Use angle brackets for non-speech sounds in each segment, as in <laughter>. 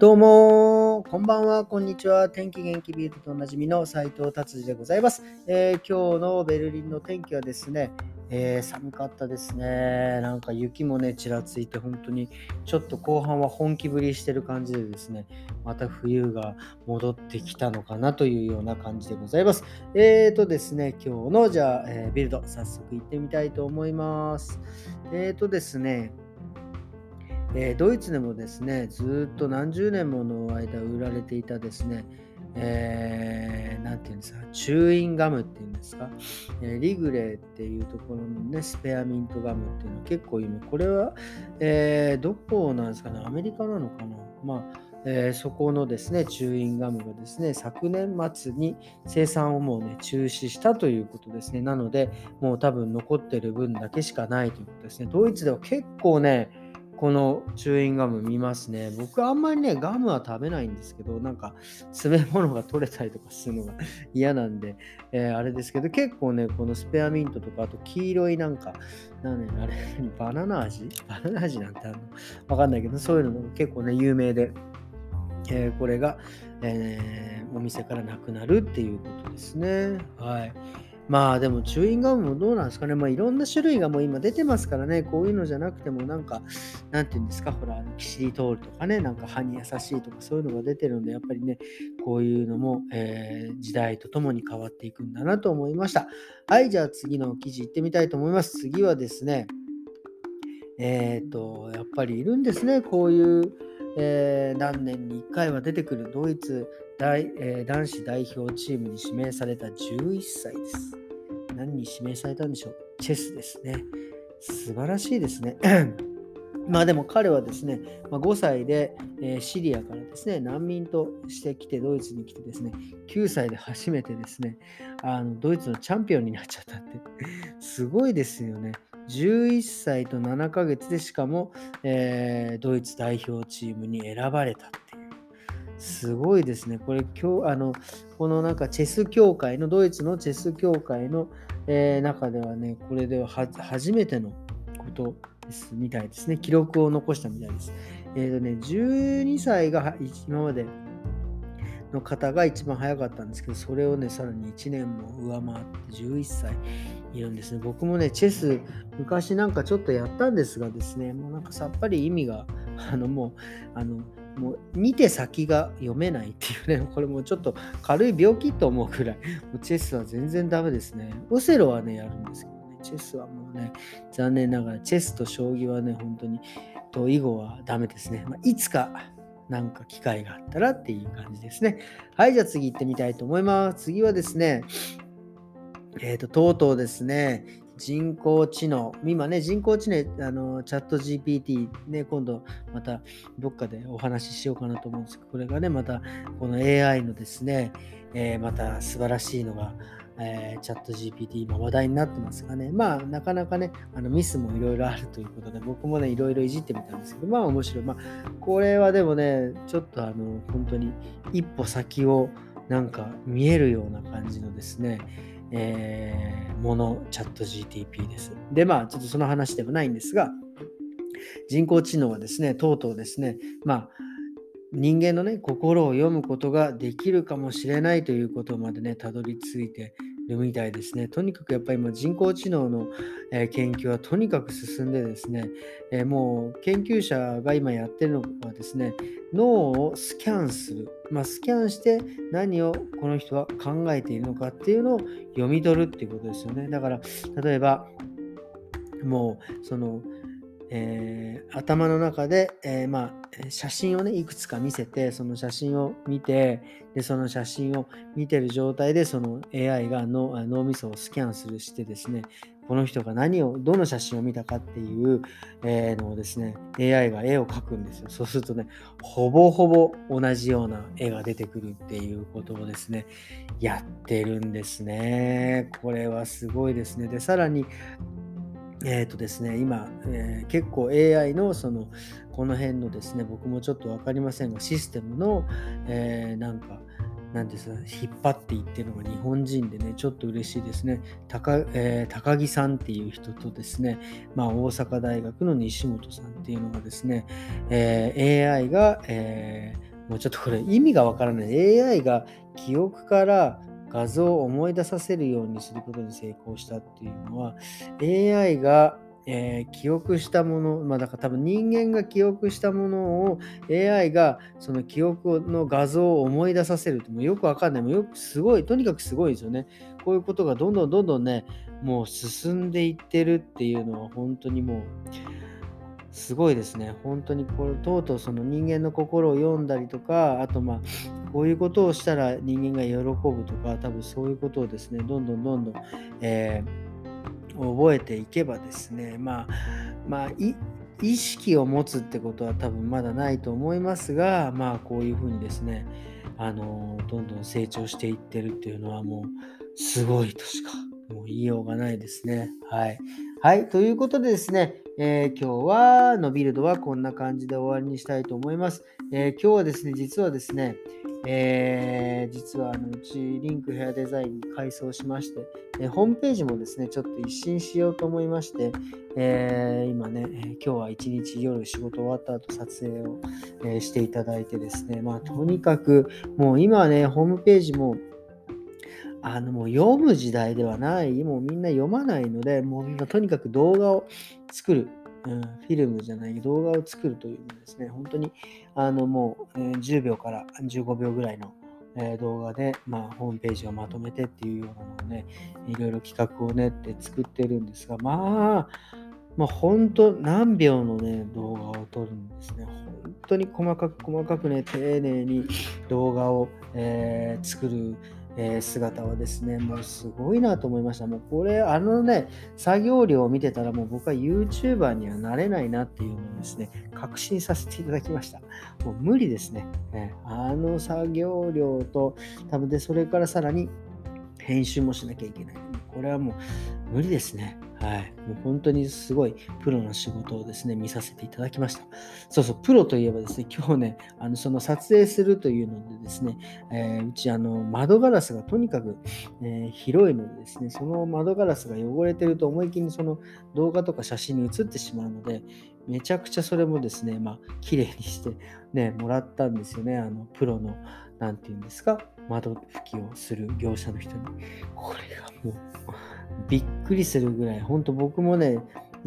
どうもこんばんは、こんにちは。天気元気ビートとおなじみの斉藤達治でございます、えー、今日のベルリンの天気はですね、えー、寒かったですね。なんか雪もね、ちらついて、本当にちょっと後半は本気ぶりしてる感じでですね、また冬が戻ってきたのかなというような感じでございます。えーとですね、今日のじゃあ、えー、ビルド、早速行ってみたいと思います。えーとですね、えー、ドイツでもですね、ずっと何十年もの間売られていたですね、えー、ていうんですか、チューインガムっていうんですか、えー、リグレーっていうところのね、スペアミントガムっていうのは結構今、これは、えー、どこなんですかね、アメリカなのかなまあ、えー、そこのですね、チューインガムがですね、昨年末に生産をもうね、中止したということですね。なので、もう多分残ってる分だけしかないということですね。ドイツでは結構ね、このチューインガム見ますね。僕あんまりね、ガムは食べないんですけど、なんか詰め物が取れたりとかするのが <laughs> 嫌なんで、えー、あれですけど、結構ね、このスペアミントとか、あと黄色いなんか、なん、あれ、バナナ味？バナナ味なんてあるの？わかんないけど、そういうのも結構ね、有名で、えー、これが、えー、お店からなくなるっていうことですね。はい。まあでもチューインガムもどうなんですかね。まあいろんな種類がもう今出てますからね。こういうのじゃなくてもなんか、なんていうんですか、ほら、キシリトールとかね、なんか歯に優しいとかそういうのが出てるので、やっぱりね、こういうのも、えー、時代とともに変わっていくんだなと思いました。はい、じゃあ次の記事行ってみたいと思います。次はですね、えっ、ー、と、やっぱりいるんですね。こういう、えー、何年に1回は出てくるドイツ大、えー、男子代表チームに指名された11歳です。何に指名されたんでしょう？チェスですね。素晴らしいですね。<clears throat> まあでも彼はですね、ま、5歳で、え、シリアからですね、難民としてきて、ドイツに来てですね、9歳で初めてですね、あのドイツのチャンピオンになっちゃったって、<laughs> すごいですよね。11歳と7ヶ月でしかも、えー、ドイツ代表チームに選ばれたって。すごいですね。これ今日、あの、このなんかチェス協会の、ドイツのチェス協会の、えー、中ではね、これでは初めてのことですみたいですね。記録を残したみたいです。えっ、ー、とね、12歳が今までの方が一番早かったんですけど、それをね、さらに1年も上回って11歳いるんですね。僕もね、チェス、昔なんかちょっとやったんですがですね、もうなんかさっぱり意味が、あのもう、あの、もう見て先が読めないっていうね、<laughs> これもちょっと軽い病気と思うくらい、もうチェスは全然ダメですね。オセロはね、やるんですけどね、チェスはもうね、残念ながら、チェスと将棋はね、本当に、と囲碁はダメですね。まあ、いつかなんか機会があったらっていう感じですね。はい、じゃあ次行ってみたいと思います。次はですね、えっ、ー、と、とうとうですね、人工知能、今ね、人工知能、あのチャット GPT、ね、今度またどっかでお話ししようかなと思うんですけど、これがね、またこの AI のですね、えー、また素晴らしいのが、えー、チャット GPT 今話題になってますがね、まあなかなかね、あのミスもいろいろあるということで、僕もね、いろいろいじってみたんですけど、まあ面白い。まあこれはでもね、ちょっとあの、本当に一歩先をなんか見えるような感じのですね、えー、もの、チャット GTP です。で、まあ、ちょっとその話でもないんですが、人工知能はですね、とうとうですね、まあ、人間のね、心を読むことができるかもしれないということまでね、たどり着いてるみたいですね。とにかくやっぱり今人工知能の、え、研究はとにかく進んでですね、え、もう研究者が今やってるのはですね、脳をスキャンする。まあ、スキャンして何をこの人は考えているのかっていうのを読み取るっていうことですよね。だから例えばもうそのえー、頭の中で、えー、まあ、写真をね、いくつか見せて、その写真を見て、で、その写真を見てる状態で、その AI が脳脳みそをスキャンするしてですね、この人が何を、どの写真を見たかっていう、えー、のをですね、AI が絵を描くんですよ。そうするとね、ほぼほぼ同じような絵が出てくるっていうことをですね、やってるんですね。これはすごいですね。で、さらに、えっ、ー、とですね、今、えー、結構 AI のその、この辺のですね、僕もちょっと分かりませんが、システムの、えー、なんか、なんですか、引っ張っていってるのが日本人でね、ちょっと嬉しいですね。高,、えー、高木さんっていう人とですね、まあ、大阪大学の西本さんっていうのがですね、えー、AI が、えーもうちょっとこれ意味がわからない。AI が記憶から画像を思い出させるようにすることに成功したっていうのは AI がえー、記憶したもの、まあだから多分人間が記憶したものを AI がその記憶の画像を思い出させるってもよくわかんない。もうよくすごい、とにかくすごいですよね。こういうことがどんどんどんどんね、もう進んでいってるっていうのは本当にもうすごいですね。本当にこれ、とうとうその人間の心を読んだりとか、あとまあ、こういうことをしたら人間が喜ぶとか、多分そういうことをですね、どんどんどんどん、えー覚えていけばですね、まあ、まあ、意識を持つってことは多分まだないと思いますが、まあ、こういうふうにですね、あのどんどん成長していってるっていうのはもうすごいとしかもう言いようがないですね。はい。はい。ということでですね、えー、今日はのビルドはこんな感じで終わりにしたいと思います。えー、今日はですね、実はですね、えー、実はあのうちリンクヘアデザインに改装しまして、え、ホームページもですね、ちょっと一新しようと思いまして、え、今ね、今日は一日夜仕事終わった後撮影を、えしていただいてですね、まあとにかくもう今ね、ホームページもあのもう読む時代ではない、もうみんな読まないので、もうみんなとにかく動画を作る、うん、フィルムじゃない動画を作るというのですね、本当にあのもう、10秒から15秒ぐらいの、え、動画で、まあ、ホームページをまとめてっていうようなのをね、いろいろ企画を練って作ってるんですが、まあ、まあ、本当何秒のね、動画を撮るんですね。本当に細かく細かくね、丁寧に動画を、えー、作る。え、姿はですね、もうすごいなと思いました。もうこれ、あのね、作業量を見てたらもう僕は YouTuber にはなれないなっていうのをですね、確信させていただきました。もう無理ですね。ねあの作業量と、多分で、それからさらに編集もしなきゃいけない。これはもう無理ですね。はい。もう本当にすごいプロの仕事をですね、見させていただきました。そうそう、プロといえばですね、今日ね、あのその撮影するというのでですね、えー、うちあの窓ガラスがとにかく、えー、広いのでですね、その窓ガラスが汚れてると思い切りその動画とか写真に写ってしまうので、めちゃくちゃそれもですね、まあ、綺麗にしてね、もらったんですよね、あのプロの、なんていうんですか、窓拭きをする業者の人に。これがもう、びっくりするぐらい、本当僕もね、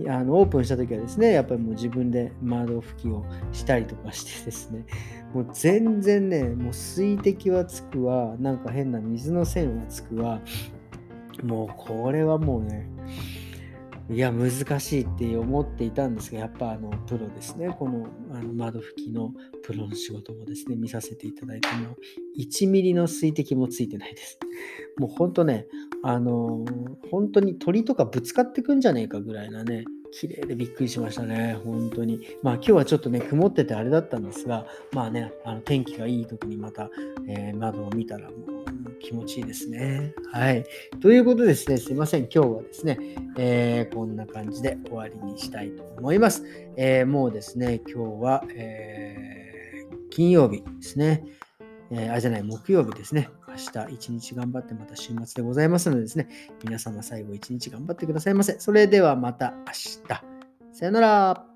あのオープンした時はですね、やっぱりもう自分で窓拭きをしたりとかしてですね、もう全然ね、もう水滴はつくわ、なんか変な水の線はつくわ、もうこれはもうね、いや、難しいって思っていたんですが、やっぱあのプロですね、このあの窓拭きのプロの仕事もですね、見させていただいても、1ミリの水滴もついてないです。もう本当ね、あの、本当に鳥とかぶつかってくんじゃねえかぐらいなね、綺麗でびっくりしましたね、本当に。まあ今日はちょっとね、曇っててあれだったんですが、まあね、あの天気がいい時にまた、えー、窓を見たらもう気持ちいいですね。はい。ということですね、すいません。今日はですね、えー、こんな感じで終わりにしたいと思います。えー、もうですね、今日は、えー、金曜日ですね。えー、あ、じゃない、木曜日ですね。明日一日頑張ってまた週末でございますのでですね、皆様最後一日頑張ってくださいませ。それではまた明日。さよなら。